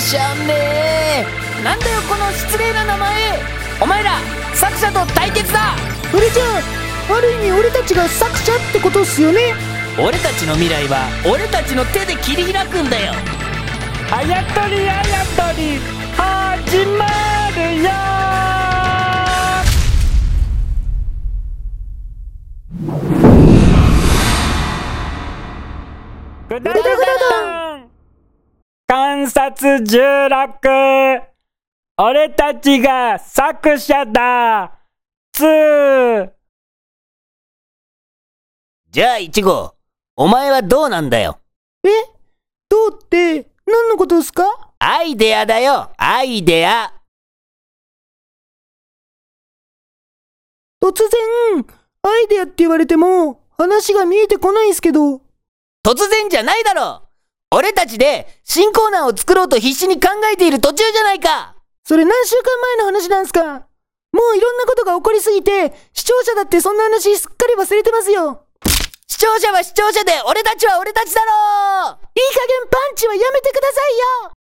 しゃんね。えなんだよこの失礼な名前。お前ら作者と対決だ。それじゃあある意味俺たちが作者ってことっすよね。俺たちの未来は俺たちの手で切り開くんだよ。あやとりあやとり始まるよ。ぐだぐだだん観察16俺たちが作者だ。2じゃあイチゴお前はどうなんだよ？え？どうって何のことっすか？アイデアだよ。アイデア。突然アイデアって言われても話が見えてこないんすけど。突然じゃないだろ俺たちで新コーナーを作ろうと必死に考えている途中じゃないか。それ何週間前の話なんすか？もういろんなことが起こりすぎて視聴者だってそんな話すっかり忘れてますよ。視聴者は視聴者で俺たちは俺たちだろいい加減パンチはやめてくださいよ。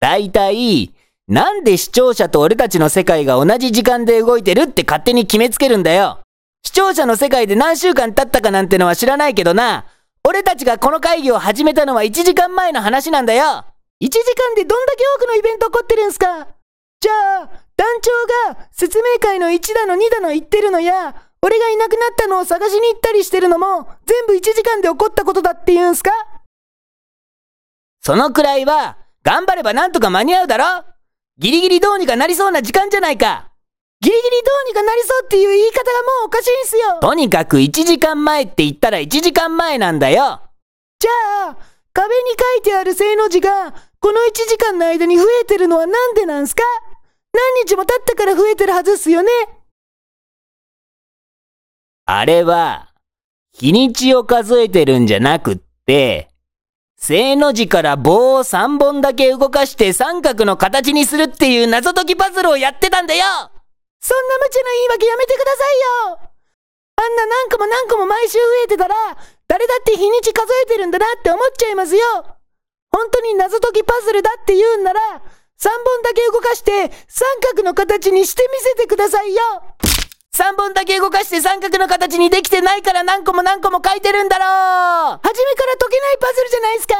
大体、なんで視聴者と俺たちの世界が同じ時間で動いてるって勝手に決めつけるんだよ。視聴者の世界で何週間経ったかなんてのは知らないけどな。俺たちがこの会議を始めたのは1時間前の話なんだよ。1時間でどんだけ多くのイベント起こってるんすかじゃあ、団長が説明会の1だの2だの言ってるのや、俺がいなくなったのを探しに行ったりしてるのも、全部1時間で起こったことだって言うんすかそのくらいは、頑張ればなんとか間に合うだろギリギリどうにかなりそうな時間じゃないか。ギリギリどうにかなりそうっていう言い方がもうおかしいんすよ。とにかく1時間前って言ったら1時間前なんだよ。じゃあ、壁に書いてある正の字が、この1時間の間に増えてるのはなんでなんすか？何日も経ったから増えてるはずっすよね。あれは、日にちを数えてるんじゃなくって、正の字から棒を3本だけ動かして三角の形にするっていう謎解きパズルをやってたんだよそんな無茶な言い訳やめてくださいよ。あんな何個も何個も毎週増えてたら、誰だって日にち数えてるんだなって思っちゃいますよ。本当に謎解きパズルだって言うんなら、3本だけ動かして三角の形にしてみせてくださいよ !3 本だけ動かして三角の形にできてないから何個も何個も書いてるんだろう。初めから解けないパズルじゃないですか。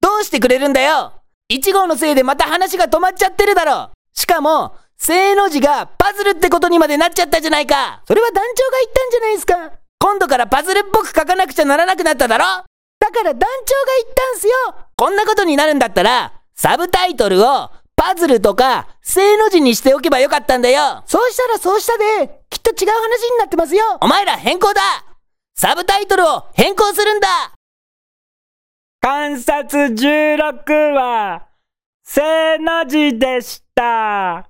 どうしてくれるんだよ !1 号のせいでまた話が止まっちゃってるだろしかも、正の字がパズルってことにまでなっちゃったじゃないか。それは団長が言ったんじゃないすか。今度からパズルっぽく書かなくちゃならなくなっただろ。だから団長が言ったんすよ。こんなことになるんだったら、サブタイトルをパズルとか正の字にしておけばよかったんだよ。そうしたらそうしたで、きっと違う話になってますよ。お前ら変更だ。サブタイトルを変更するんだ。観察16は、正の字でした。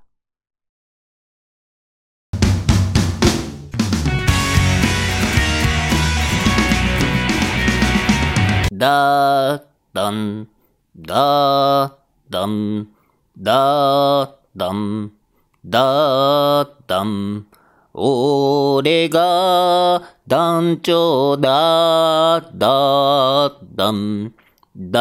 だーだん、だーだん、だーだん、だーだん。俺が団長だ、だーだん、だ